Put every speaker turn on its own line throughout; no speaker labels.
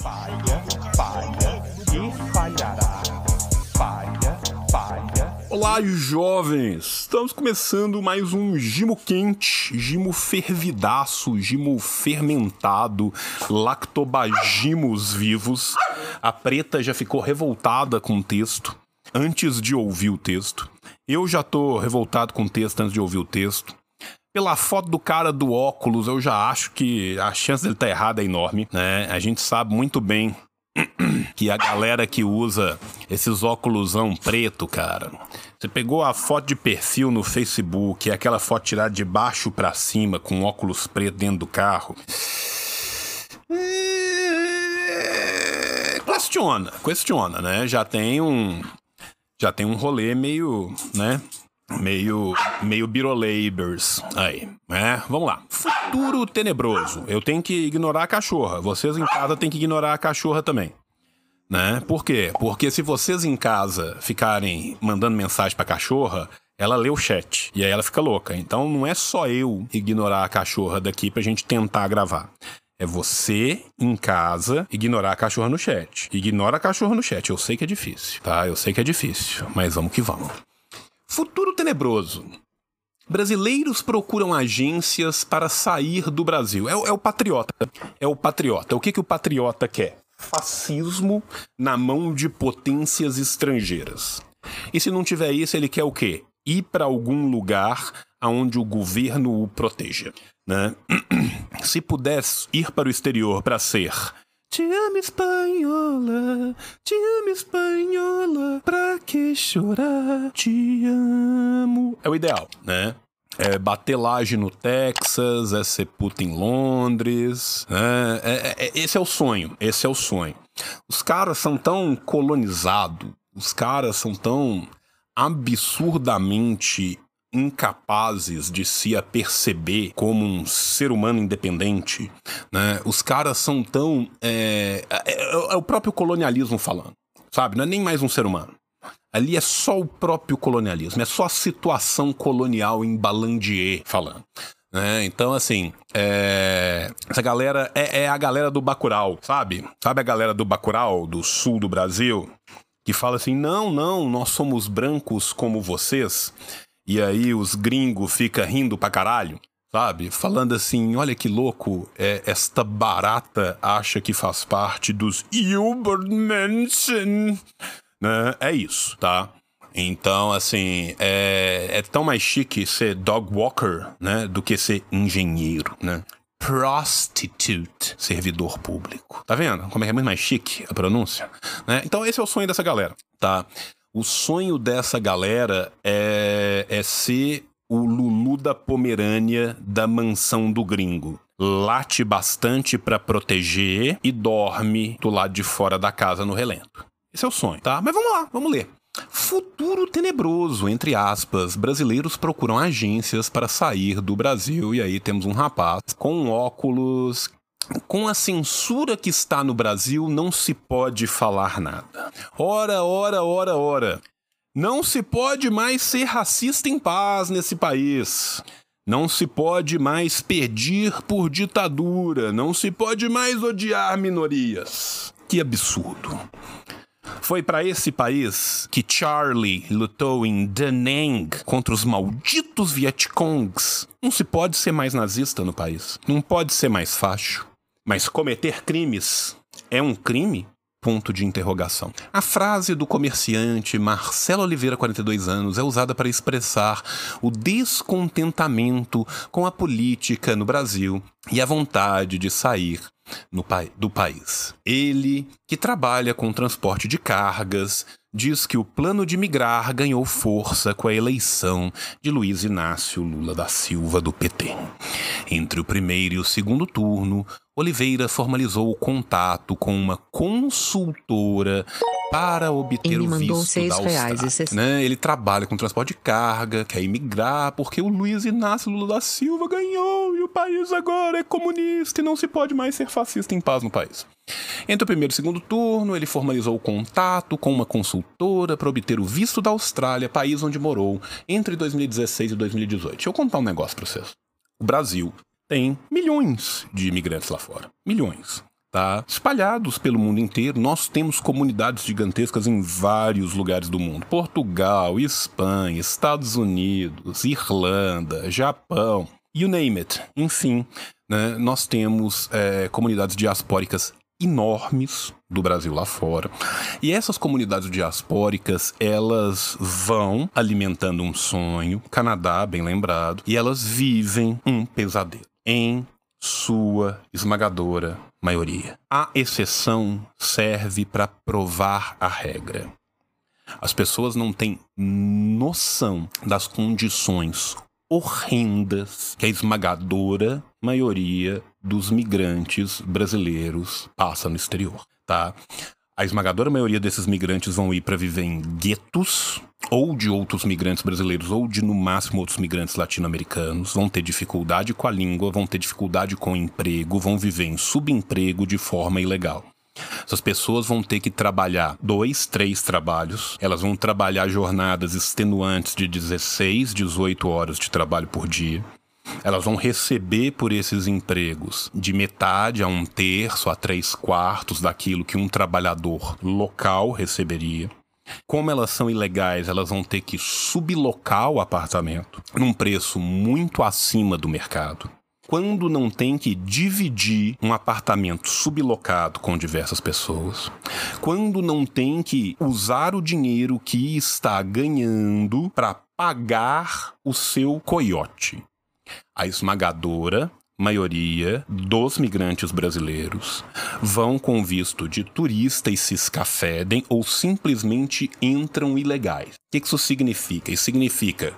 Falha, falha e falhará. Falha, falha.
Olá, jovens! Estamos começando mais um Gimo quente, Gimo fervidaço, Gimo fermentado, lactobagimos vivos. A preta já ficou revoltada com o texto antes de ouvir o texto. Eu já tô revoltado com o texto antes de ouvir o texto. Pela foto do cara do óculos, eu já acho que a chance dele estar tá errada é enorme, né? A gente sabe muito bem que a galera que usa esses óculosão preto, cara. Você pegou a foto de perfil no Facebook, aquela foto tirada de baixo para cima com óculos preto dentro do carro. É... Questiona, questiona, né? Já tem um já tem um rolê meio, né? Meio meio birolabers aí, né? Vamos lá. Futuro tenebroso. Eu tenho que ignorar a cachorra. Vocês em casa têm que ignorar a cachorra também. Né? Por quê? Porque se vocês em casa ficarem mandando mensagem pra cachorra, ela lê o chat e aí ela fica louca. Então não é só eu ignorar a cachorra daqui pra gente tentar gravar. É você em casa ignorar a cachorra no chat. Ignora a cachorra no chat. Eu sei que é difícil, tá? Eu sei que é difícil, mas vamos que vamos. Futuro tenebroso. Brasileiros procuram agências para sair do Brasil. É, é, o patriota. É o patriota. O que, que o patriota quer? Fascismo na mão de potências estrangeiras. E se não tiver isso, ele quer o quê? Ir para algum lugar onde o governo o proteja. Né? Se pudesse ir para o exterior para ser te amo, espanhola, te amo, espanhola, pra que chorar? Te amo. É o ideal, né? É bater laje no Texas, é ser puta em Londres. Né? É, é, é, esse é o sonho, esse é o sonho. Os caras são tão colonizados, os caras são tão absurdamente incapazes de se aperceber como um ser humano independente, né? Os caras são tão é, é, é, o próprio colonialismo falando, sabe? Não é nem mais um ser humano. Ali é só o próprio colonialismo, é só a situação colonial em Balandier falando. Né? Então, assim, é... essa galera é, é, a galera do Bacurau, sabe? Sabe a galera do Bacurau, do sul do Brasil, que fala assim: não, não, nós somos brancos como vocês e aí os gringos ficam rindo pra caralho, sabe? Falando assim, olha que louco, é, esta barata acha que faz parte dos Ubermenschen. Né? É isso, tá? Então, assim, é, é tão mais chique ser dog walker, né? Do que ser engenheiro, né? prostitute, servidor público. Tá vendo? Como é que é muito mais chique a pronúncia? Né? Então esse é o sonho dessa galera, tá? O sonho dessa galera é, é ser o Lulu da Pomerânia da mansão do gringo. Late bastante para proteger e dorme do lado de fora da casa no relento. Esse é o sonho, tá? Mas vamos lá, vamos ler. Futuro tenebroso, entre aspas. Brasileiros procuram agências para sair do Brasil. E aí temos um rapaz com óculos com a censura que está no Brasil, não se pode falar nada. Ora, ora, ora, ora. Não se pode mais ser racista em paz nesse país. Não se pode mais pedir por ditadura. Não se pode mais odiar minorias. Que absurdo. Foi para esse país que Charlie lutou em Da Nang contra os malditos Vietcongs. Não se pode ser mais nazista no país. Não pode ser mais facho. Mas cometer crimes é um crime? Ponto de interrogação. A frase do comerciante Marcelo Oliveira, 42 anos, é usada para expressar o descontentamento com a política no Brasil e a vontade de sair no, do país. Ele, que trabalha com transporte de cargas, diz que o plano de migrar ganhou força com a eleição de Luiz Inácio Lula da Silva do PT. Entre o primeiro e o segundo turno, Oliveira formalizou o contato com uma consultora para obter Ele o visto da Austrália. Reais, né? Ele trabalha com transporte de carga, quer imigrar, porque o Luiz Inácio Lula da Silva ganhou e o país agora é comunista e não se pode mais ser fascista em paz no país. Entre o primeiro e o segundo turno, ele formalizou o contato com uma consultora para obter o visto da Austrália, país onde morou entre 2016 e 2018. Deixa eu contar um negócio para vocês. O Brasil tem milhões de imigrantes lá fora. Milhões. tá? Espalhados pelo mundo inteiro. Nós temos comunidades gigantescas em vários lugares do mundo: Portugal, Espanha, Estados Unidos, Irlanda, Japão, you name it. Enfim, né? nós temos é, comunidades diaspóricas enormes do Brasil lá fora. E essas comunidades diaspóricas, elas vão alimentando um sonho, Canadá, bem lembrado, e elas vivem um pesadelo. Em sua esmagadora maioria. A exceção serve para provar a regra. As pessoas não têm noção das condições horrendas que a esmagadora maioria dos migrantes brasileiros passa no exterior, tá? A esmagadora maioria desses migrantes vão ir para viver em guetos, ou de outros migrantes brasileiros, ou de no máximo outros migrantes latino-americanos, vão ter dificuldade com a língua, vão ter dificuldade com o emprego, vão viver em subemprego de forma ilegal. Essas pessoas vão ter que trabalhar dois, três trabalhos. Elas vão trabalhar jornadas extenuantes de 16, 18 horas de trabalho por dia. Elas vão receber por esses empregos de metade a um terço a três quartos daquilo que um trabalhador local receberia. Como elas são ilegais, elas vão ter que sublocar o apartamento num preço muito acima do mercado. Quando não tem que dividir um apartamento sublocado com diversas pessoas, quando não tem que usar o dinheiro que está ganhando para pagar o seu coiote a esmagadora maioria dos migrantes brasileiros vão com visto de turista e se escafedem ou simplesmente entram ilegais. O que isso significa? Isso significa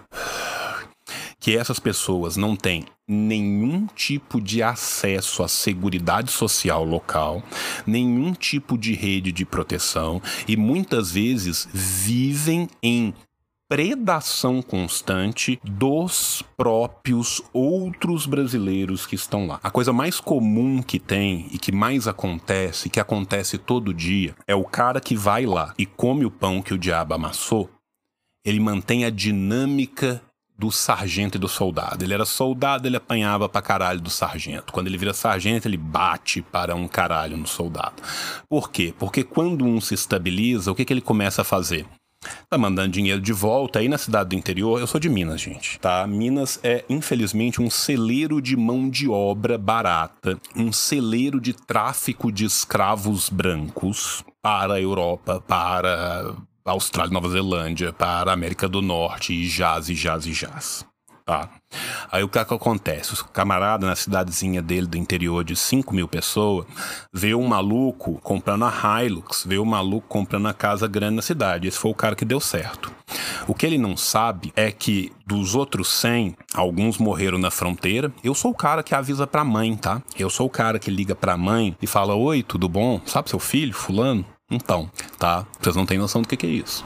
que essas pessoas não têm nenhum tipo de acesso à seguridade social local, nenhum tipo de rede de proteção e muitas vezes vivem em predação constante dos próprios outros brasileiros que estão lá. A coisa mais comum que tem e que mais acontece, que acontece todo dia, é o cara que vai lá e come o pão que o diabo amassou. Ele mantém a dinâmica do sargento e do soldado. Ele era soldado, ele apanhava pra caralho do sargento. Quando ele vira sargento, ele bate para um caralho no soldado. Por quê? Porque quando um se estabiliza, o que, que ele começa a fazer? Tá mandando dinheiro de volta aí na cidade do interior. Eu sou de Minas, gente, tá? Minas é, infelizmente, um celeiro de mão de obra barata, um celeiro de tráfico de escravos brancos para a Europa, para Austrália, Nova Zelândia, para América do Norte e jaz, e jaz, e jaz. Tá. Aí o que, é que acontece? O camarada na cidadezinha dele do interior de 5 mil pessoas vê um maluco comprando a Hilux, vê um maluco comprando a casa grande na cidade. Esse foi o cara que deu certo. O que ele não sabe é que dos outros 100, alguns morreram na fronteira. Eu sou o cara que avisa pra mãe, tá? Eu sou o cara que liga pra mãe e fala: Oi, tudo bom? Sabe seu filho, Fulano? Então, tá? Vocês não têm noção do que, que é isso.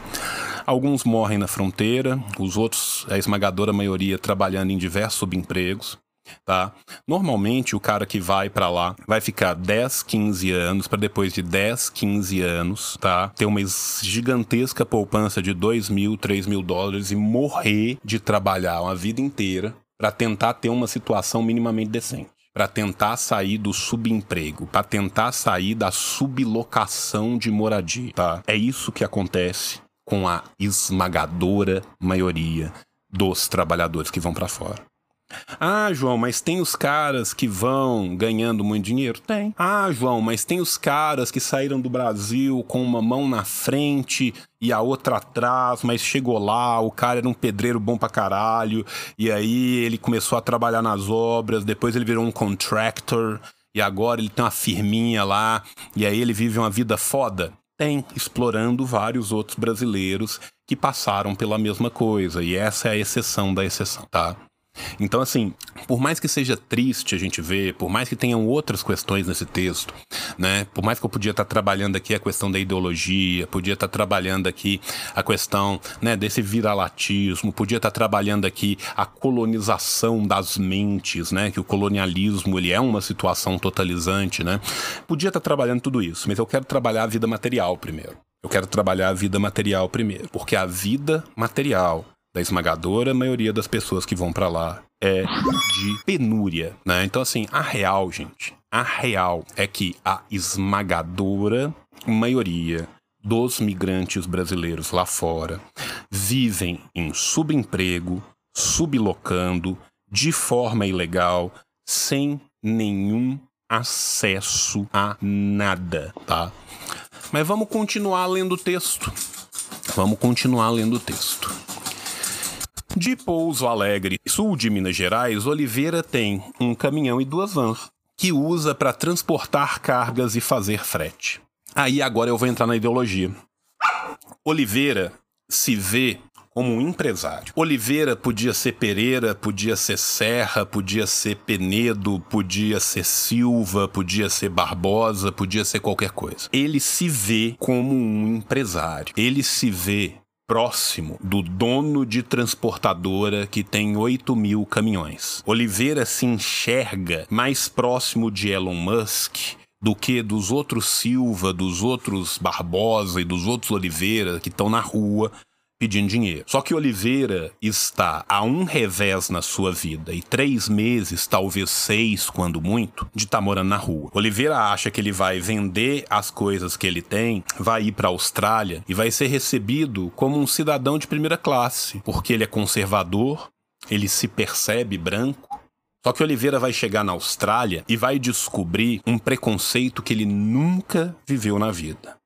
Alguns morrem na fronteira, os outros, a esmagadora maioria, trabalhando em diversos subempregos. Tá? Normalmente o cara que vai para lá vai ficar 10, 15 anos para depois de 10, 15 anos, tá? Ter uma gigantesca poupança de 2 mil, 3 mil dólares e morrer de trabalhar uma vida inteira para tentar ter uma situação minimamente decente para tentar sair do subemprego, para tentar sair da sublocação de moradia, tá? É isso que acontece com a esmagadora maioria dos trabalhadores que vão para fora. Ah, João, mas tem os caras que vão ganhando muito dinheiro? Tem. Ah, João, mas tem os caras que saíram do Brasil com uma mão na frente e a outra atrás, mas chegou lá, o cara era um pedreiro bom pra caralho, e aí ele começou a trabalhar nas obras, depois ele virou um contractor, e agora ele tem uma firminha lá, e aí ele vive uma vida foda. Tem, explorando vários outros brasileiros que passaram pela mesma coisa, e essa é a exceção da exceção, tá? Então, assim, por mais que seja triste a gente ver, por mais que tenham outras questões nesse texto, né? Por mais que eu podia estar trabalhando aqui a questão da ideologia, podia estar trabalhando aqui a questão, né, desse viralatismo, podia estar trabalhando aqui a colonização das mentes, né? Que o colonialismo, ele é uma situação totalizante, né? Podia estar trabalhando tudo isso, mas eu quero trabalhar a vida material primeiro. Eu quero trabalhar a vida material primeiro, porque a vida material da esmagadora maioria das pessoas que vão para lá é de penúria, né? Então, assim, a real, gente, a real é que a esmagadora maioria dos migrantes brasileiros lá fora vivem em subemprego, sublocando, de forma ilegal, sem nenhum acesso a nada, tá? Mas vamos continuar lendo o texto. Vamos continuar lendo o texto. De Pouso Alegre, sul de Minas Gerais, Oliveira tem um caminhão e duas vans que usa para transportar cargas e fazer frete. Aí agora eu vou entrar na ideologia. Oliveira se vê como um empresário. Oliveira podia ser Pereira, podia ser Serra, podia ser Penedo, podia ser Silva, podia ser Barbosa, podia ser qualquer coisa. Ele se vê como um empresário. Ele se vê próximo do dono de transportadora que tem 8 mil caminhões. Oliveira se enxerga mais próximo de Elon Musk do que dos outros Silva, dos outros Barbosa e dos outros Oliveira que estão na rua pedindo dinheiro. Só que Oliveira está a um revés na sua vida e três meses, talvez seis, quando muito, de estar tá morando na rua. Oliveira acha que ele vai vender as coisas que ele tem, vai ir para a Austrália e vai ser recebido como um cidadão de primeira classe, porque ele é conservador, ele se percebe branco. Só que Oliveira vai chegar na Austrália e vai descobrir um preconceito que ele nunca viveu na vida.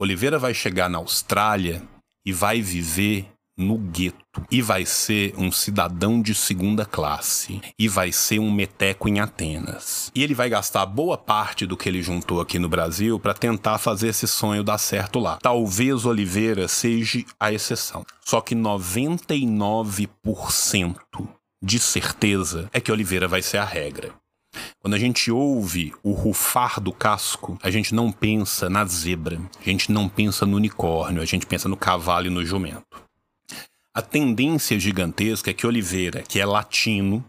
Oliveira vai chegar na Austrália e vai viver no gueto e vai ser um cidadão de segunda classe e vai ser um meteco em Atenas. E ele vai gastar boa parte do que ele juntou aqui no Brasil para tentar fazer esse sonho dar certo lá. Talvez Oliveira seja a exceção. Só que 99% de certeza é que Oliveira vai ser a regra. Quando a gente ouve o rufar do casco, a gente não pensa na zebra, a gente não pensa no unicórnio, a gente pensa no cavalo e no jumento. A tendência gigantesca é que Oliveira, que é latino,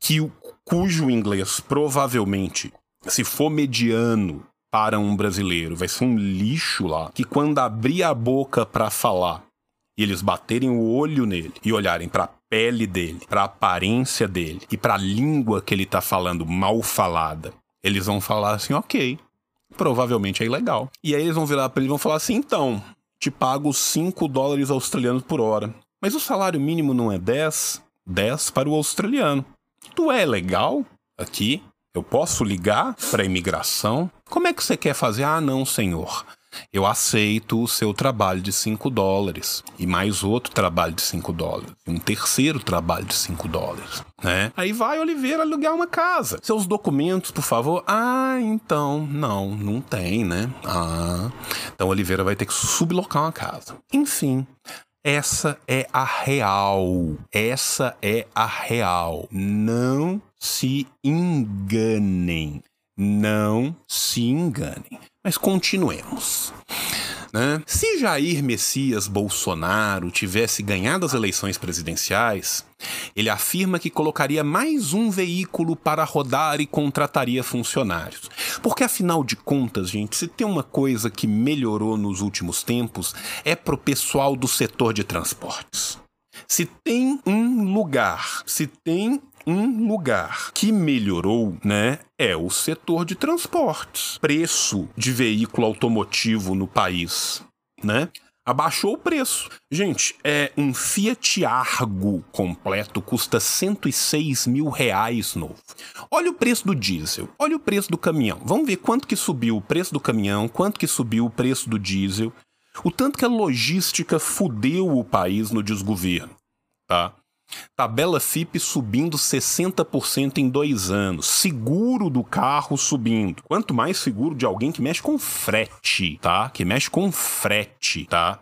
que cujo inglês provavelmente, se for mediano para um brasileiro, vai ser um lixo lá, que quando abrir a boca para falar e eles baterem o olho nele e olharem para pele dele, para a aparência dele e para a língua que ele tá falando mal falada, eles vão falar assim, ok, provavelmente é ilegal. E aí eles vão virar para ele e vão falar assim, então, te pago 5 dólares australianos por hora. Mas o salário mínimo não é 10? 10 para o australiano. Tu é legal aqui? Eu posso ligar para a imigração? Como é que você quer fazer? Ah, não, senhor. Eu aceito o seu trabalho de 5 dólares e mais outro trabalho de 5 dólares, um terceiro trabalho de 5 dólares, né? Aí vai Oliveira alugar uma casa. Seus documentos, por favor. Ah, então, não, não tem, né? Ah, então Oliveira vai ter que sublocar uma casa. Enfim, essa é a real. Essa é a real. Não se enganem. Não se enganem. Mas continuemos. Né? Se Jair Messias Bolsonaro tivesse ganhado as eleições presidenciais, ele afirma que colocaria mais um veículo para rodar e contrataria funcionários. Porque afinal de contas, gente, se tem uma coisa que melhorou nos últimos tempos é pro pessoal do setor de transportes. Se tem um lugar, se tem um lugar que melhorou, né, é o setor de transportes. Preço de veículo automotivo no país, né? Abaixou o preço. Gente, é um Fiat Argo completo custa 106 mil reais novo. Olha o preço do diesel, olha o preço do caminhão. Vamos ver quanto que subiu o preço do caminhão, quanto que subiu o preço do diesel. O tanto que a logística fudeu o país no desgoverno, tá? Tabela FIP subindo 60% em dois anos. Seguro do carro subindo. Quanto mais seguro de alguém que mexe com frete, tá? Que mexe com frete, tá?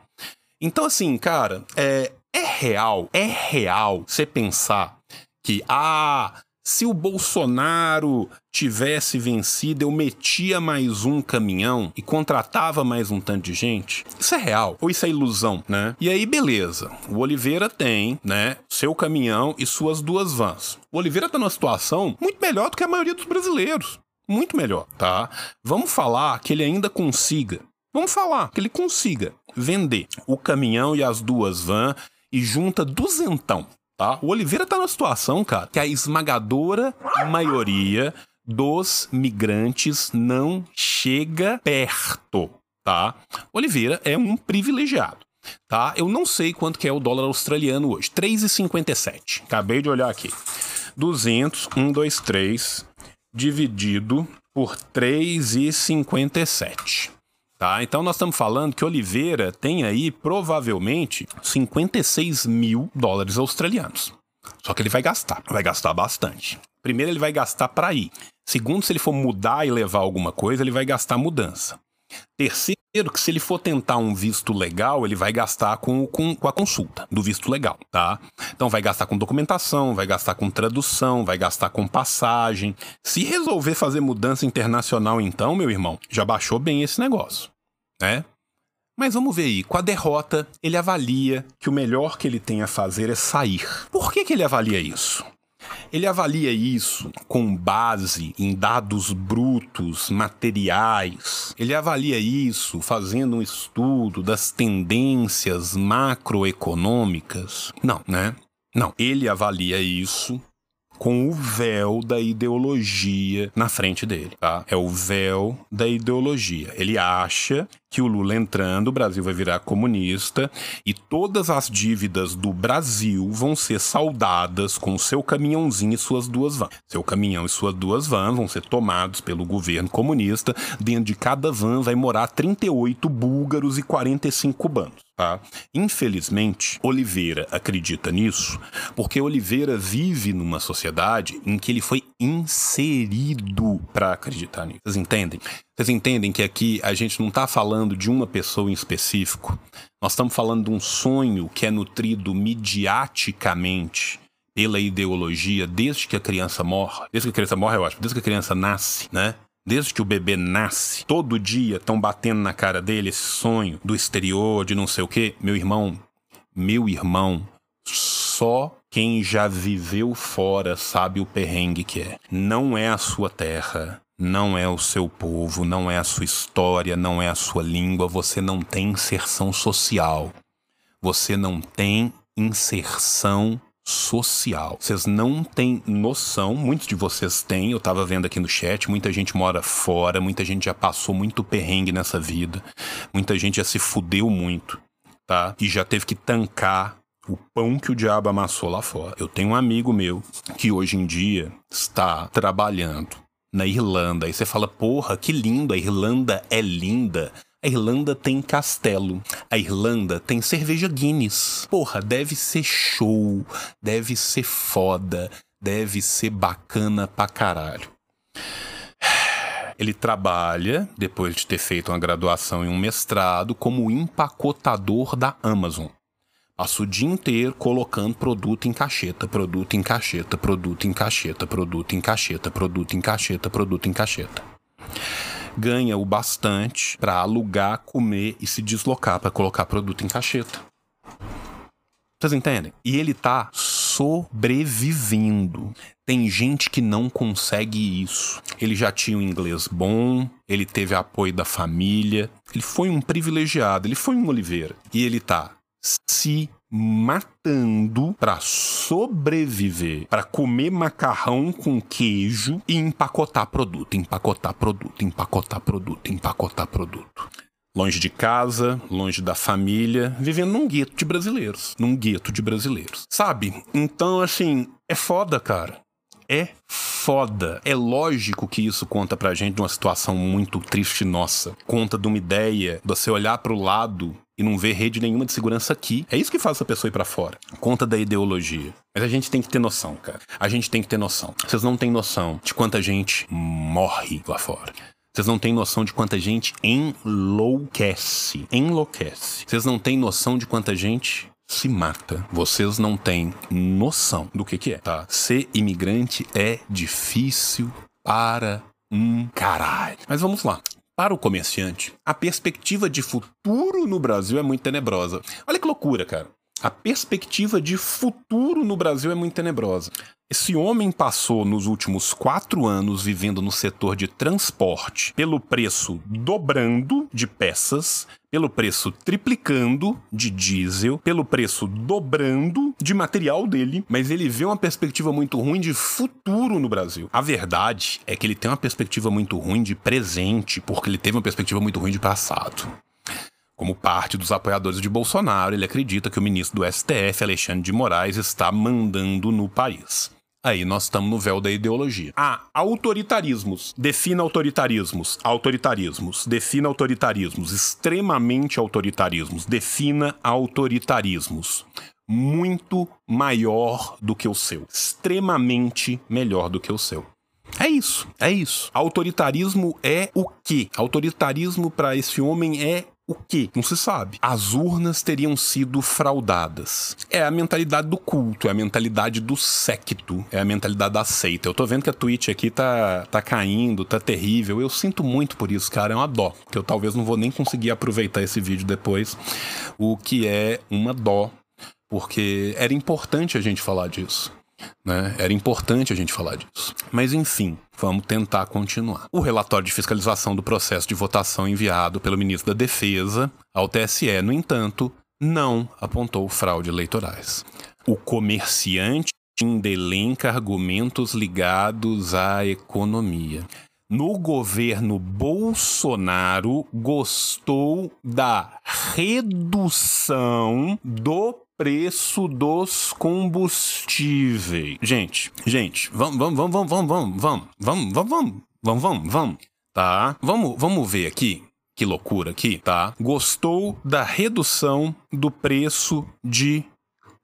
Então, assim, cara, é, é real, é real você pensar que, ah, se o Bolsonaro tivesse vencido, eu metia mais um caminhão e contratava mais um tanto de gente. Isso é real ou isso é ilusão, né? E aí, beleza. O Oliveira tem, né, seu caminhão e suas duas vans. O Oliveira tá numa situação muito melhor do que a maioria dos brasileiros. Muito melhor, tá? Vamos falar que ele ainda consiga. Vamos falar que ele consiga vender o caminhão e as duas vans e junta duzentão tá? O Oliveira tá numa situação, cara, que a esmagadora maioria dos migrantes não chega perto, tá? Oliveira é um privilegiado, tá? Eu não sei quanto que é o dólar australiano hoje, 3,57. Acabei de olhar aqui. 200, 1, 2, 3, dividido por 3,57. Tá? Então nós estamos falando que Oliveira tem aí provavelmente 56 mil dólares australianos. Só que ele vai gastar, vai gastar bastante. Primeiro, ele vai gastar para ir. Segundo, se ele for mudar e levar alguma coisa, ele vai gastar mudança. Terceiro, que se ele for tentar um visto legal, ele vai gastar com, com, com, a consulta do visto legal, tá? Então vai gastar com documentação, vai gastar com tradução, vai gastar com passagem. Se resolver fazer mudança internacional, então, meu irmão, já baixou bem esse negócio, né? Mas vamos ver aí, com a derrota, ele avalia que o melhor que ele tem a fazer é sair. Por que, que ele avalia isso? Ele avalia isso com base em dados brutos, materiais. Ele avalia isso fazendo um estudo das tendências macroeconômicas. Não, né? Não, ele avalia isso com o véu da ideologia na frente dele, tá? É o véu da ideologia. Ele acha que o Lula entrando, o Brasil vai virar comunista e todas as dívidas do Brasil vão ser saudadas com seu caminhãozinho e suas duas vans. Seu caminhão e suas duas vans vão ser tomados pelo governo comunista. Dentro de cada van vai morar 38 búlgaros e 45 cubanos. Tá? Infelizmente, Oliveira acredita nisso porque Oliveira vive numa sociedade em que ele foi inserido para acreditar nisso. Vocês entendem? Vocês entendem que aqui a gente não está falando de uma pessoa em específico. Nós estamos falando de um sonho que é nutrido midiaticamente pela ideologia desde que a criança morre. Desde que a criança morre, eu acho. Desde que a criança nasce, né? Desde que o bebê nasce, todo dia estão batendo na cara dele esse sonho do exterior, de não sei o quê. Meu irmão, meu irmão, só quem já viveu fora sabe o perrengue que é. Não é a sua terra, não é o seu povo, não é a sua história, não é a sua língua. Você não tem inserção social. Você não tem inserção social. Vocês não têm noção, muitos de vocês têm, eu tava vendo aqui no chat, muita gente mora fora, muita gente já passou muito perrengue nessa vida, muita gente já se fudeu muito, tá? E já teve que tancar o pão que o diabo amassou lá fora. Eu tenho um amigo meu que hoje em dia está trabalhando na Irlanda. Aí você fala, porra, que lindo, a Irlanda é linda. A Irlanda tem castelo. A Irlanda tem cerveja Guinness. Porra, deve ser show, deve ser foda, deve ser bacana pra caralho. Ele trabalha, depois de ter feito uma graduação e um mestrado, como empacotador da Amazon. Passa o dia inteiro colocando produto em cacheta, produto em cacheta, produto em cacheta, produto em cacheta, produto em cacheta, produto em cacheta ganha o bastante para alugar, comer e se deslocar para colocar produto em cacheta. Vocês entendem? E ele tá sobrevivendo. Tem gente que não consegue isso. Ele já tinha um inglês bom, ele teve apoio da família, ele foi um privilegiado, ele foi um Oliveira. E ele tá se matando para sobreviver, para comer macarrão com queijo e empacotar produto, empacotar produto, empacotar produto, empacotar produto. Longe de casa, longe da família, vivendo num gueto de brasileiros, num gueto de brasileiros. Sabe? Então, assim, é foda, cara. É foda. É lógico que isso conta pra gente de uma situação muito triste nossa. Conta de uma ideia, de você olhar pro lado e não ver rede nenhuma de segurança aqui. É isso que faz essa pessoa ir para fora. Conta da ideologia. Mas a gente tem que ter noção, cara. A gente tem que ter noção. Vocês não têm noção de quanta gente morre lá fora. Vocês não têm noção de quanta gente enlouquece. Enlouquece. Vocês não têm noção de quanta gente se mata. Vocês não têm noção do que, que é, tá? Ser imigrante é difícil para um caralho. Mas vamos lá. Para o comerciante, a perspectiva de futuro no Brasil é muito tenebrosa. Olha que loucura, cara. A perspectiva de futuro no Brasil é muito tenebrosa. Esse homem passou nos últimos quatro anos vivendo no setor de transporte pelo preço dobrando de peças, pelo preço triplicando de diesel, pelo preço dobrando de material dele, mas ele vê uma perspectiva muito ruim de futuro no Brasil. A verdade é que ele tem uma perspectiva muito ruim de presente, porque ele teve uma perspectiva muito ruim de passado. Como parte dos apoiadores de Bolsonaro, ele acredita que o ministro do STF, Alexandre de Moraes, está mandando no país. Aí nós estamos no véu da ideologia. Ah, autoritarismos. Defina autoritarismos. Autoritarismos. Defina autoritarismos. Extremamente autoritarismos. Defina autoritarismos. Muito maior do que o seu. Extremamente melhor do que o seu. É isso, é isso. Autoritarismo é o quê? Autoritarismo para esse homem é o que? Não se sabe. As urnas teriam sido fraudadas. É a mentalidade do culto, é a mentalidade do secto, é a mentalidade da seita. Eu tô vendo que a Twitch aqui tá, tá caindo, tá terrível. Eu sinto muito por isso, cara. É uma dó. Que eu talvez não vou nem conseguir aproveitar esse vídeo depois. O que é uma dó. Porque era importante a gente falar disso. Né? Era importante a gente falar disso. Mas enfim, vamos tentar continuar. O relatório de fiscalização do processo de votação enviado pelo ministro da Defesa ao TSE, no entanto, não apontou fraude eleitorais. O comerciante ainda elenca argumentos ligados à economia. No governo Bolsonaro, gostou da redução do preço dos combustíveis. Gente, gente, vamos, vamos, vamos, vamos, vamos, vamos, vamos, vamos, vamos, vamos, vamos, vamos, tá? Vamos, vamos ver aqui. Que loucura aqui, tá? Gostou da redução do preço de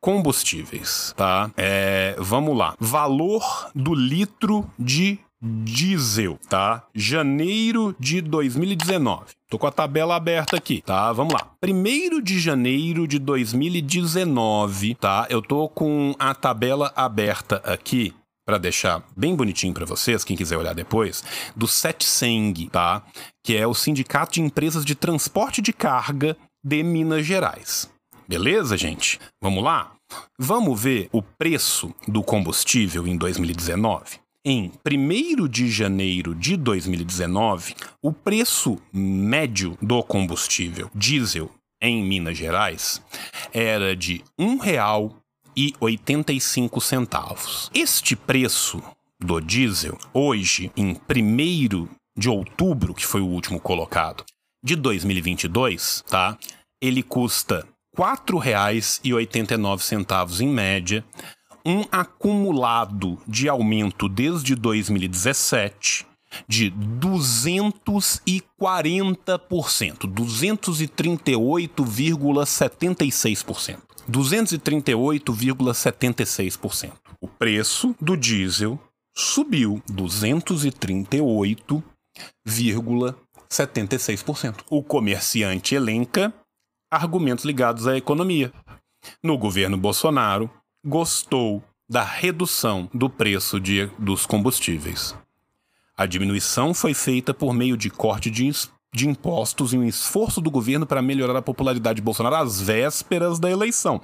combustíveis, tá? É, vamos lá. Valor do litro de diesel, tá? Janeiro de 2019. Tô com a tabela aberta aqui, tá? Vamos lá. Primeiro de janeiro de 2019, tá? Eu tô com a tabela aberta aqui para deixar bem bonitinho para vocês, quem quiser olhar depois, do SETSENG, tá? Que é o Sindicato de Empresas de Transporte de Carga de Minas Gerais. Beleza, gente? Vamos lá? Vamos ver o preço do combustível em 2019? Em 1 de janeiro de 2019, o preço médio do combustível diesel em Minas Gerais era de R$ 1,85. Este preço do diesel, hoje, em 1 de outubro, que foi o último colocado, de 2022, tá? Ele custa R$ 4,89 em média, um acumulado de aumento desde 2017 de 240%, 238,76%. 238,76%. O preço do diesel subiu 238,76%. O comerciante elenca argumentos ligados à economia. No governo Bolsonaro, gostou da redução do preço de, dos combustíveis. A diminuição foi feita por meio de corte de, de impostos e um esforço do governo para melhorar a popularidade de Bolsonaro às vésperas da eleição.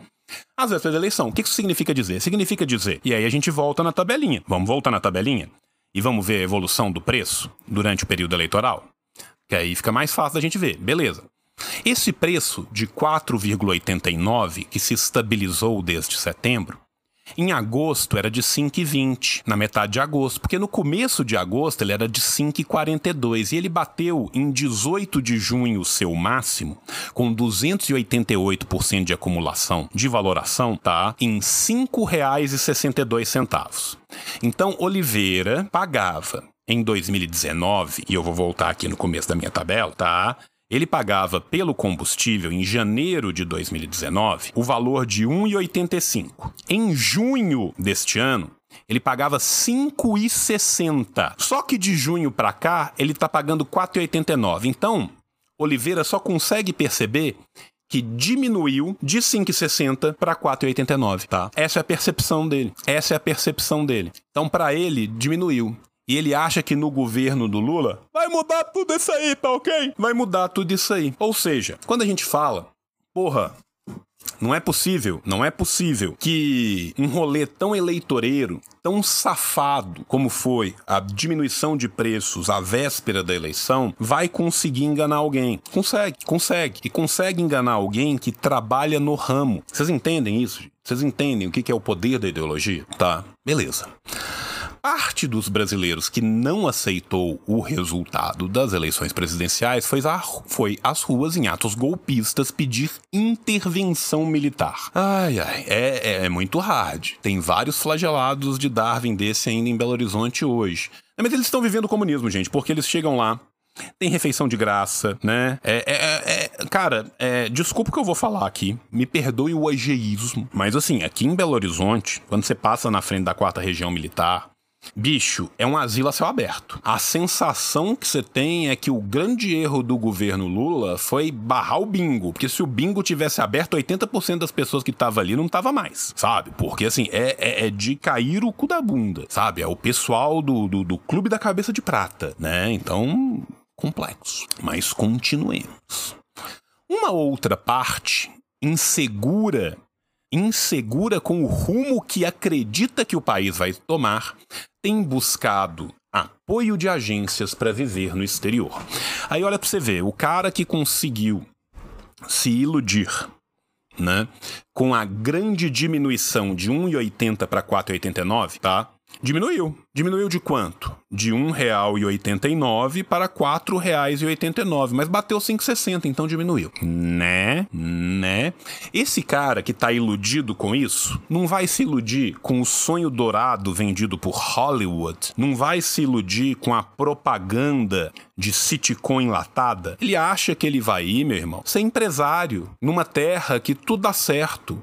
Às vésperas da eleição, o que isso significa dizer? Significa dizer, e aí a gente volta na tabelinha. Vamos voltar na tabelinha? E vamos ver a evolução do preço durante o período eleitoral? Que aí fica mais fácil da gente ver. Beleza. Esse preço de 4,89 que se estabilizou desde setembro, em agosto era de 5,20, na metade de agosto, porque no começo de agosto ele era de 5,42 e ele bateu em 18 de junho seu máximo, com 288% de acumulação de valoração, tá? Em R$ 5,62. Então Oliveira pagava em 2019, e eu vou voltar aqui no começo da minha tabela, tá? Ele pagava pelo combustível em janeiro de 2019 o valor de 1,85. Em junho deste ano, ele pagava 5,60. Só que de junho para cá, ele está pagando 4,89. Então, Oliveira só consegue perceber que diminuiu de 5,60 para 4,89, tá? Essa é a percepção dele. Essa é a percepção dele. Então, para ele, diminuiu. E ele acha que no governo do Lula vai mudar tudo isso aí, tá ok? Vai mudar tudo isso aí. Ou seja, quando a gente fala, porra, Não é possível, não é possível que um rolê tão eleitoreiro, tão safado como foi a diminuição de preços à véspera da eleição, vai conseguir enganar alguém. Consegue, consegue. E consegue enganar alguém que trabalha no ramo. Vocês entendem isso? Vocês entendem o que é o poder da ideologia? Tá, beleza parte dos brasileiros que não aceitou o resultado das eleições presidenciais foi, a, foi às ruas em atos golpistas pedir intervenção militar. Ai, ai, é, é, é muito hard. Tem vários flagelados de Darwin desse ainda em Belo Horizonte hoje. Mas eles estão vivendo o comunismo, gente, porque eles chegam lá, tem refeição de graça, né? É, é, é, é cara, é, desculpa o que eu vou falar aqui. Me perdoe o ageísmo. Mas assim, aqui em Belo Horizonte, quando você passa na frente da quarta região militar, Bicho, é um asilo a céu aberto. A sensação que você tem é que o grande erro do governo Lula foi barrar o bingo. Porque se o bingo tivesse aberto, 80% das pessoas que estavam ali não tava mais, sabe? Porque assim, é, é, é, de cair o cu da bunda, sabe? É o pessoal do, do, do Clube da Cabeça de Prata, né? Então, complexo. Mas continuemos. Uma outra parte insegura insegura com o rumo que acredita que o país vai tomar, tem buscado apoio de agências para viver no exterior. Aí olha para você ver, o cara que conseguiu se iludir, né, com a grande diminuição de 1,80 para 4,89, tá? Diminuiu. Diminuiu de quanto? De R$ 1,89 para R$ 4,89, mas bateu 5,60, então diminuiu. Né? Né? Esse cara que tá iludido com isso, não vai se iludir com o sonho dourado vendido por Hollywood, não vai se iludir com a propaganda de sitcom enlatada. Ele acha que ele vai ir, meu irmão, ser empresário numa terra que tudo dá certo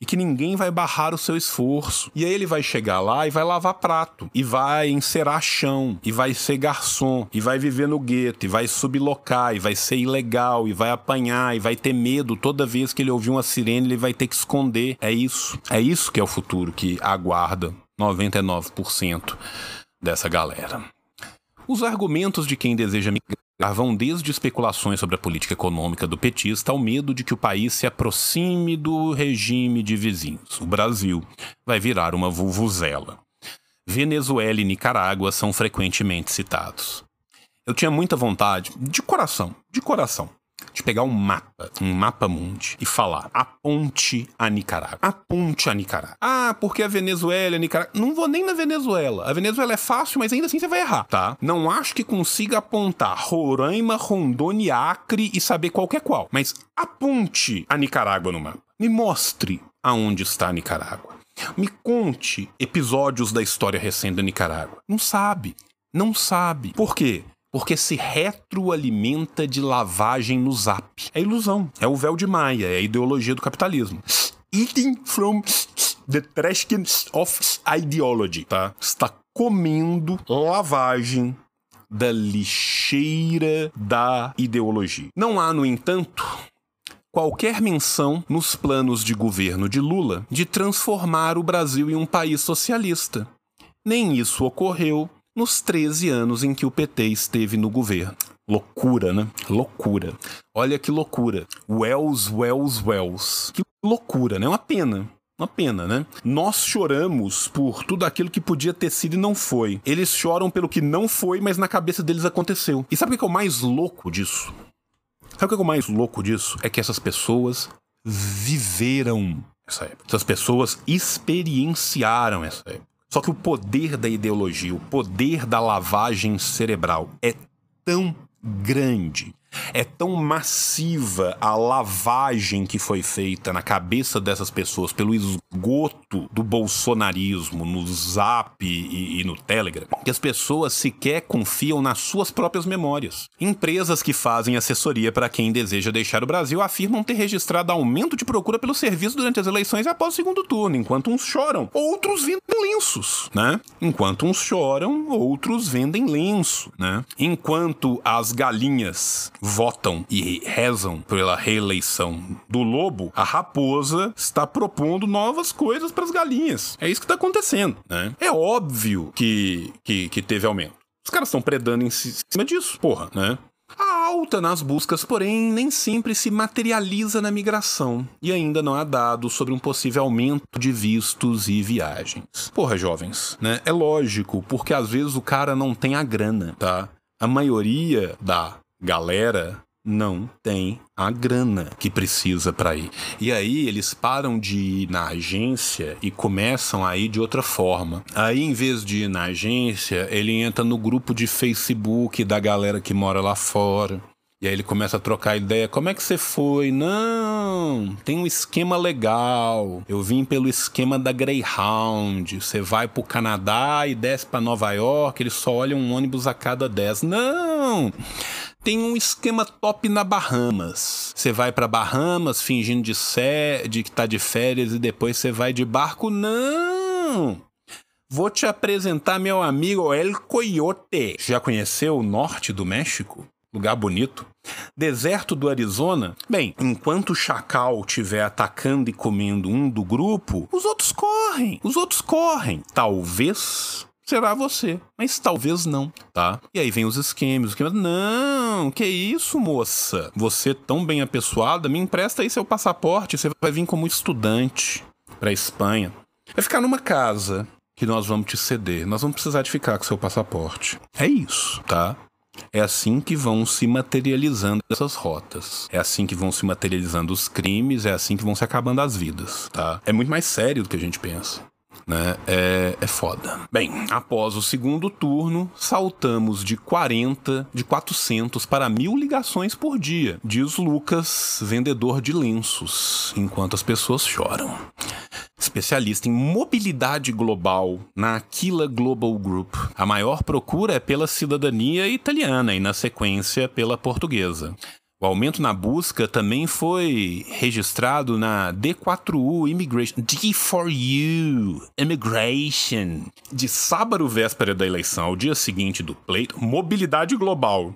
e que ninguém vai barrar o seu esforço. E aí ele vai chegar lá e vai lavar prato, e vai encerar chão, e vai ser garçom, e vai viver no gueto, e vai sublocar, e vai ser ilegal, e vai apanhar, e vai ter medo toda vez que ele ouvir uma sirene, ele vai ter que esconder. É isso. É isso que é o futuro que aguarda 99% dessa galera. Os argumentos de quem deseja migrar vão desde especulações sobre a política econômica do petista ao medo de que o país se aproxime do regime de vizinhos. O Brasil vai virar uma vulvuzela. Venezuela e Nicarágua são frequentemente citados. Eu tinha muita vontade, de coração, de coração, de pegar um mapa, um mapa mundi, e falar a ponte a Nicarágua. A ponte a Nicarágua. Ah, porque a Venezuela, a Nicarágua. Não vou nem na Venezuela. A Venezuela é fácil, mas ainda assim você vai errar, tá? Não acho que consiga apontar Roraima, Rondônia, Acre e saber qual é qual. Mas a ponte a Nicarágua no mapa. Me mostre aonde está a Nicarágua. Me conte episódios da história recente da Nicarágua. Não sabe. Não sabe. Por quê? Porque se retroalimenta de lavagem no zap. É ilusão, é o véu de Maia, é a ideologia do capitalismo. Eating from the trash can of ideology, tá? Está comendo lavagem da lixeira da ideologia. Não há, no entanto, qualquer menção nos planos de governo de Lula de transformar o Brasil em um país socialista. Nem isso ocorreu nos 13 anos em que o PT esteve no governo. Loucura, né? Loucura. Olha que loucura. Wells, Wells, Wells. Que loucura, né? Uma pena. Uma pena, né? Nós choramos por tudo aquilo que podia ter sido e não foi. Eles choram pelo que não foi, mas na cabeça deles aconteceu. E sabe o que é o mais louco disso? Sabe o que é o mais louco disso? É que essas pessoas viveram essa época. Essas pessoas experienciaram essa época. Só que o poder da ideologia, o poder da lavagem cerebral é tão grande é tão massiva a lavagem que foi feita na cabeça dessas pessoas pelo esgoto do bolsonarismo no Zap e, e, no Telegram, que as pessoas sequer confiam nas suas próprias memórias. Empresas que fazem assessoria para quem deseja deixar o Brasil afirmam ter registrado aumento de procura pelo serviço durante as eleições após o segundo turno, enquanto uns choram, outros vendem lenços, né? Enquanto uns choram, outros vendem lenço, né? Enquanto as galinhas votam e rezam pela reeleição do lobo, a raposa está propondo novas coisas para as galinhas. É isso que está acontecendo, né? É óbvio que, que, que teve aumento. Os caras estão predando em cima disso, porra, né? A alta nas buscas, porém nem sempre se materializa na migração e ainda não há dados sobre um possível aumento de vistos e viagens. Porra, jovens, né? É lógico, porque às vezes o cara não tem a grana, tá? A maioria da galera não tem a grana que precisa para ir. E aí eles param de ir na agência e começam a ir de outra forma. Aí em vez de ir na agência, ele entra no grupo de Facebook da galera que mora lá fora. E aí ele começa a trocar ideia. Como é que você foi? Não, tem um esquema legal. Eu vim pelo esquema da Greyhound. Você vai pro Canadá e desce para Nova York, eles só olham um ônibus a cada 10. Não! Tem um esquema top na Bahamas. Você vai para Bahamas fingindo de, sé, de que tá de férias e depois você vai de barco. Não! Vou te apresentar meu amigo El Coyote. Já conheceu o norte do México? lugar bonito. Deserto do Arizona? Bem, enquanto o chacal estiver atacando e comendo um do grupo, os outros correm. Os outros correm. Talvez será você, mas talvez não, tá? E aí vem os esquemas, esquemas, não, que isso, moça? Você tão bem apessoada, me empresta aí seu passaporte, você vai vir como estudante para Espanha. Vai ficar numa casa que nós vamos te ceder. Nós vamos precisar de ficar com seu passaporte. É isso, tá? É assim que vão se materializando essas rotas. É assim que vão se materializando os crimes, é assim que vão se acabando as vidas, tá? É muito mais sério do que a gente pensa. Né? É, é foda. Bem, após o segundo turno, saltamos de 40, de 400 para mil ligações por dia, diz Lucas, vendedor de lenços, enquanto as pessoas choram especialista em mobilidade global na Aquila Global Group. A maior procura é pela cidadania italiana e, na sequência, pela portuguesa. O aumento na busca também foi registrado na D4U Immigration. D4U Immigration. De sábado, véspera da eleição, ao dia seguinte do pleito, mobilidade global.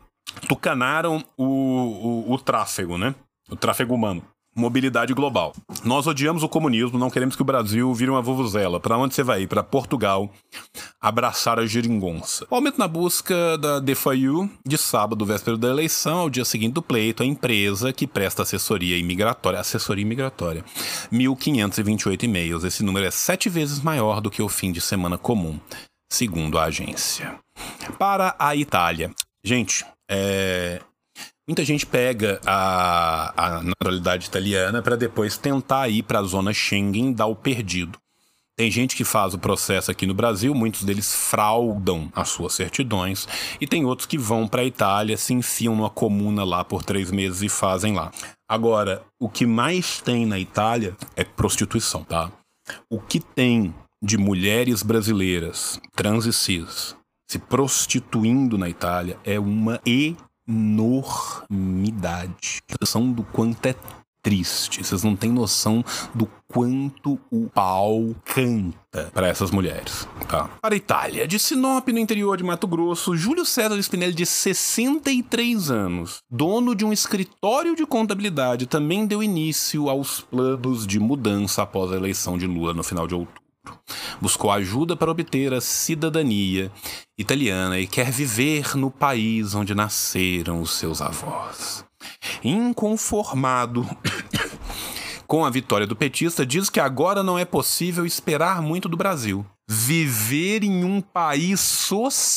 Tucanaram o, o, o tráfego, né? O tráfego humano mobilidade global. Nós odiamos o comunismo, não queremos que o Brasil vire uma vuvuzela. Para onde você vai ir? Para Portugal, abraçar a geringonça. O aumento na busca da DFIU, de sábado, véspera da eleição, ao dia seguinte do pleito, a empresa que presta assessoria imigratória, assessoria imigratória, 1.528 e-mails. Esse número é sete vezes maior do que o fim de semana comum, segundo a agência. Para a Itália. Gente, é, Muita gente pega a, a naturalidade italiana para depois tentar ir para a zona Schengen dar o perdido. Tem gente que faz o processo aqui no Brasil, muitos deles fraudam as suas certidões, e tem outros que vão para a Itália, se enfiam numa comuna lá por três meses e fazem lá. Agora, o que mais tem na Itália é prostituição, tá? O que tem de mulheres brasileiras trans e cis se prostituindo na Itália é uma e enormidade. Noção do quanto é triste. Vocês não têm noção do quanto o pau canta para essas mulheres, tá? Para a Itália, de Sinop, no interior de Mato Grosso, Júlio César Spinelli, de 63 anos, dono de um escritório de contabilidade, também deu início aos planos de mudança após a eleição de Lula no final de outubro. Buscou ajuda para obter a cidadania italiana e quer viver no país onde nasceram os seus avós. Inconformado com a vitória do petista, diz que agora não é possível esperar muito do Brasil. Viver em um país socialista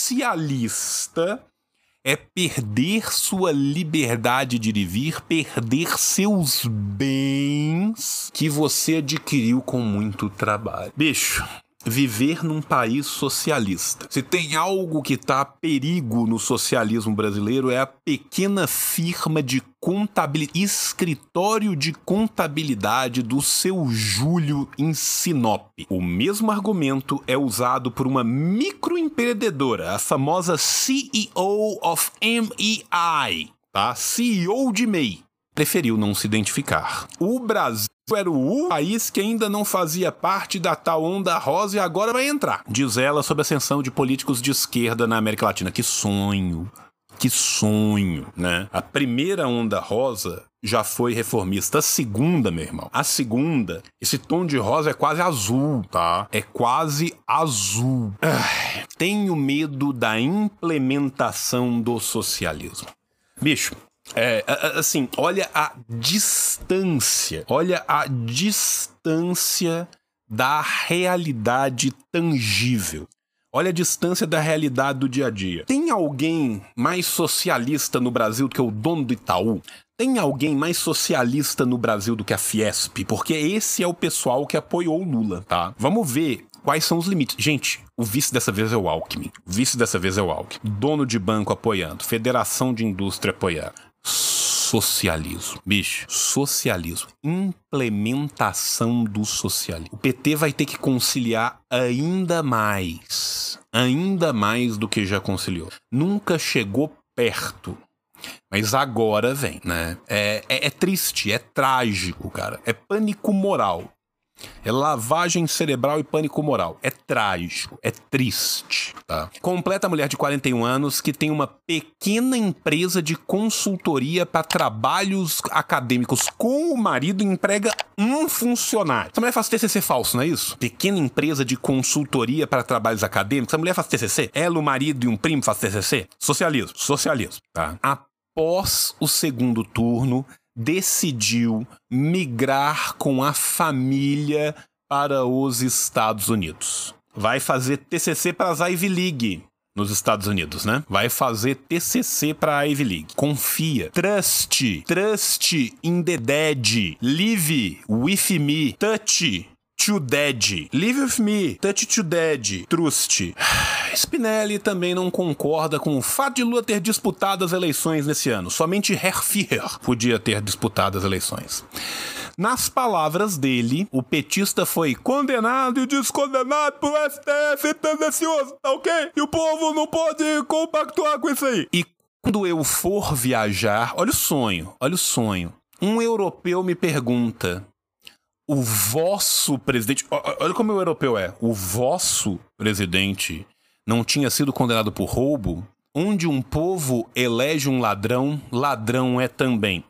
é perder sua liberdade de vir, perder seus bens que você adquiriu com muito trabalho. Bicho, viver num país socialista. Se tem algo que está a perigo no socialismo brasileiro é a pequena firma de contabilidade, escritório de contabilidade do seu Júlio em Sinop. O mesmo argumento é usado por uma microempreendedora, a famosa CEO of MEI, tá? CEO de MEI. Preferiu não se identificar. O Brasil era o país que ainda não fazia parte da tal onda rosa e agora vai entrar. Diz ela sobre a ascensão de políticos de esquerda na América Latina. Que sonho! Que sonho, né? A primeira onda rosa já foi reformista. A segunda, meu irmão, a segunda, esse tom de rosa é quase azul, tá? É quase azul. Ai, tenho medo da implementação do socialismo. Bicho, É, assim, olha a distância, olha a distância da realidade tangível. Olha a distância da realidade do dia a dia. Tem alguém mais socialista no Brasil do que o dono do Itaú? Tem alguém mais socialista no Brasil do que a Fiesp? Porque esse é o pessoal que apoiou o Lula, tá? Vamos ver quais são os limites. Gente, o vice dessa vez é o Alckmin. O vice dessa vez é o Alckmin. Dono de banco apoiando. Federação de Indústria apoiando. Socialismo. Bicho, socialismo. Implementação do socialismo. O PT vai ter que conciliar ainda mais. Ainda mais do que já conciliou. Nunca chegou perto mas agora vem, né? É, é, é, triste, é trágico, cara. É pânico moral. É lavagem cerebral e pânico moral. É trágico, é triste. Tá? Completa mulher de 41 anos que tem uma pequena empresa de consultoria para trabalhos acadêmicos com o marido e emprega um funcionário. Essa mulher faz TCC falso, não é isso? Pequena empresa de consultoria para trabalhos acadêmicos. Essa mulher faz TCC? Ela, o marido e um primo faz TCC? Socialismo, socialismo. Tá? Após o segundo turno, decidiu migrar com a família para os Estados Unidos. Vai fazer TCC para a Ivy League nos Estados Unidos, né? Vai fazer TCC para a Ivy League. Confia. Trust. Trust in the dead. Live with me. Touch to Dead. Live With Me, Touch to Dead, Trust. Spinelli também não concorda com o fato de Lula ter disputado as eleições nesse ano. Somente Herr podia ter disputado as eleições. Nas palavras dele, o petista foi condenado e descondenado pelo STF tendencioso, tá ok? E o povo não pode compactuar com isso aí. E quando eu for viajar, olha o sonho, olha o sonho. Um europeu me pergunta: o vosso presidente. Olha como o europeu é. O vosso presidente não tinha sido condenado por roubo? Onde um povo elege um ladrão, ladrão é também.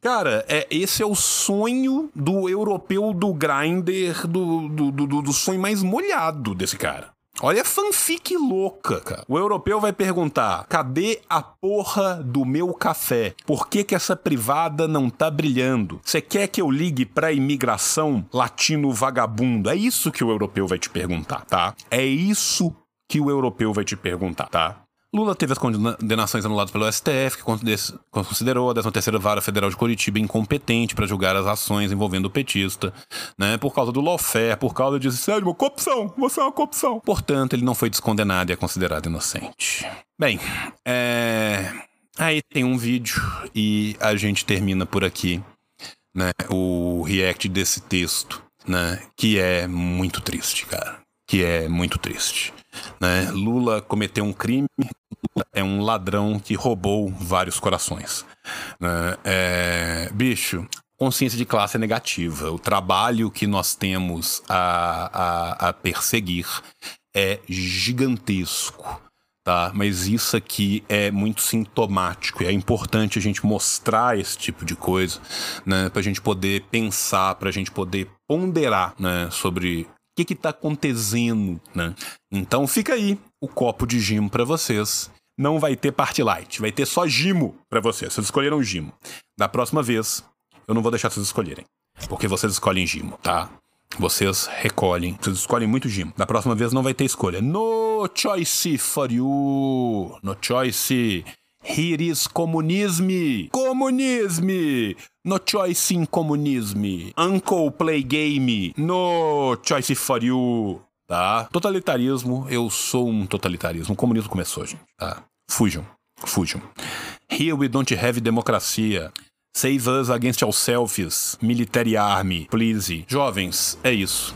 Cara, é, esse é o sonho do europeu do grinder, do, do, do, do sonho mais molhado desse cara. Olha a fanfic louca, cara. O europeu vai perguntar: cadê a porra do meu café? Por que, que essa privada não tá brilhando? Você quer que eu ligue pra imigração latino vagabundo? É isso que o europeu vai te perguntar, tá? É isso que o europeu vai te perguntar, tá? Lula teve as condenações anuladas pelo STF, que considerou a 13ª Vara Federal de Curitiba incompetente para julgar as ações envolvendo o petista, né, por causa do lawfare, por causa de ser uma corrupção, você é uma corrupção. Portanto, ele não foi descondenado e é considerado inocente. Bem, é... aí tem um vídeo e a gente termina por aqui, né, o react desse texto, né, que é muito triste, cara, que é muito triste. Né? Lula cometeu um crime, é um ladrão que roubou vários corações. Né? É, bicho, consciência de classe é negativa. O trabalho que nós temos a, a, a perseguir é gigantesco. Tá? Mas isso aqui é muito sintomático e é importante a gente mostrar esse tipo de coisa, né? Para a gente poder pensar, para a gente poder ponderar, né? Sobre o que está acontecendo, né? Então fica aí o copo de gimo para vocês. Não vai ter parte light, vai ter só gimo para vocês. Vocês escolheram gimo. Da próxima vez, eu não vou deixar vocês escolherem, porque vocês escolhem gimo, tá? Vocês recolhem, vocês escolhem muito gimo. Da próxima vez não vai ter escolha. No choice for you. No choice. Here is comunisme. Comunisme. No choice in comunisme. Uncle play game. No choice for you. Tá? Totalitarismo, eu sou um totalitarismo. O comunismo começou, gente. Tá? Fujam. Fujam. Here we don't have democracia. Save us against ourselves. Military army. Please. Jovens, é isso.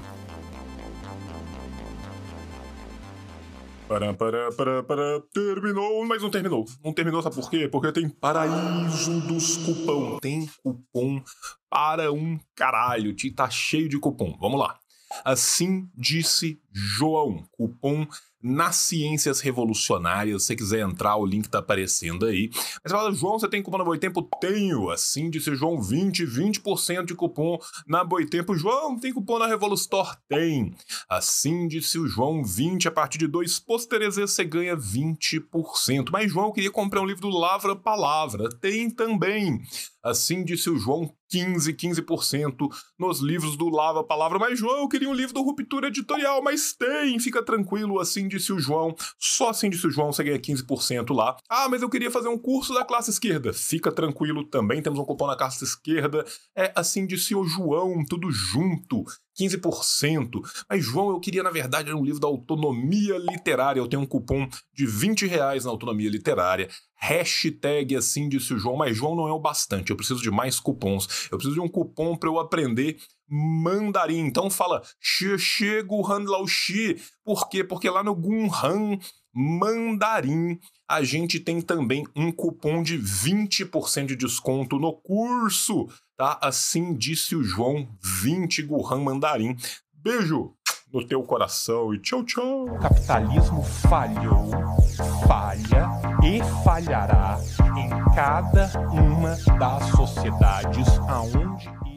Para, para, para, para, terminou, mas não terminou. Não terminou, sabe por quê? Porque tem paraíso dos cupom. Tem cupom para um caralho. Tá cheio de cupom. Vamos lá. Assim disse João, cupom nas Ciências Revolucionárias. Se você quiser entrar, o link tá aparecendo aí. Mas fala, João, você tem cupom na Boitempo? Tenho. Assim disse João, 20, 20% de cupom na Boitempo. João, tem cupom na Revolustore? Tem. Assim disse o João, 20. A partir de dois pôsteres você ganha 20%. Mas, João, eu queria comprar um livro do Lavra Palavra. Tem também. Assim disse o João, 15, 15% nos livros do Lava Palavra. Mas, João, eu queria um livro do Ruptura Editorial, mas tem, fica tranquilo, assim disse o João. Só assim disse o João, você ganha 15% lá. Ah, mas eu queria fazer um curso da classe esquerda. Fica tranquilo, também temos um cupom na classe esquerda. É assim disse o João, tudo junto. 15%. Mas, João, eu queria, na verdade, um livro da autonomia literária. Eu tenho um cupom de 20 reais na autonomia literária. Hashtag assim disse o João, mas João não é o bastante. Eu preciso de mais cupons. Eu preciso de um cupom para eu aprender mandarim. Então fala Xie Guhan Lao Xi. Por quê? Porque lá no Gunhan Mandarim a gente tem também um cupom de 20% de desconto no curso, tá? Assim disse o João, 20 Guhan Mandarim. Beijo no teu coração e tchau, tchau.
O capitalismo falhou, falha e falhará em cada uma das sociedades aonde